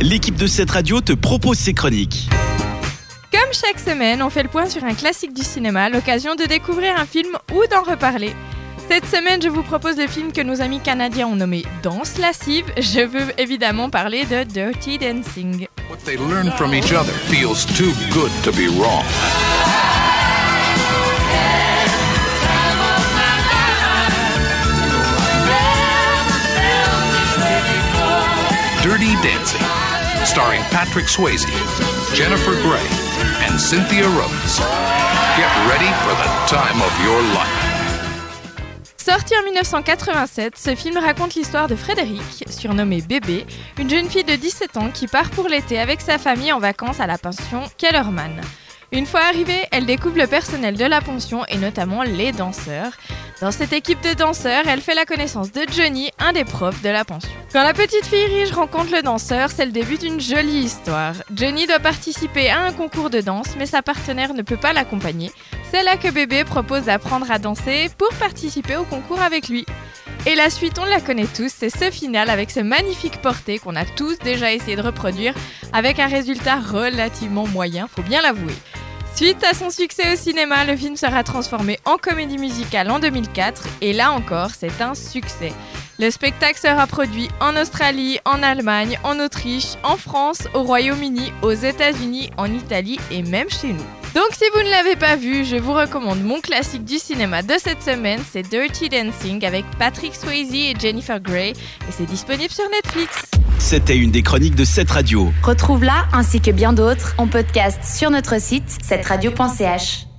l'équipe de cette radio te propose ses chroniques. Comme chaque semaine, on fait le point sur un classique du cinéma, l'occasion de découvrir un film ou d'en reparler. Cette semaine, je vous propose le film que nos amis canadiens ont nommé Danse lascive. Je veux évidemment parler de Dirty Dancing. What they learn from each other feels too good to be wrong. Dirty Dancing, starring Patrick Swayze, Jennifer Grey, and Cynthia Rhodes. Get ready for the time of your life. Sorti en 1987, ce film raconte l'histoire de Frédéric, surnommée Bébé, une jeune fille de 17 ans qui part pour l'été avec sa famille en vacances à la pension Kellerman. Une fois arrivée, elle découvre le personnel de la pension et notamment les danseurs. Dans cette équipe de danseurs, elle fait la connaissance de Johnny, un des profs de la pension. Quand la petite fille riche rencontre le danseur, c'est le début d'une jolie histoire. Johnny doit participer à un concours de danse, mais sa partenaire ne peut pas l'accompagner. C'est là que bébé propose d'apprendre à danser pour participer au concours avec lui. Et la suite, on la connaît tous, c'est ce final avec ce magnifique porté qu'on a tous déjà essayé de reproduire avec un résultat relativement moyen, faut bien l'avouer. Suite à son succès au cinéma, le film sera transformé en comédie musicale en 2004 et là encore, c'est un succès. Le spectacle sera produit en Australie, en Allemagne, en Autriche, en France, au Royaume-Uni, aux États-Unis, en Italie et même chez nous. Donc si vous ne l'avez pas vu, je vous recommande mon classique du cinéma de cette semaine, c'est Dirty Dancing avec Patrick Swayze et Jennifer Grey et c'est disponible sur Netflix. C'était une des chroniques de cette radio. Retrouve-la ainsi que bien d'autres en podcast sur notre site cette radio.ch.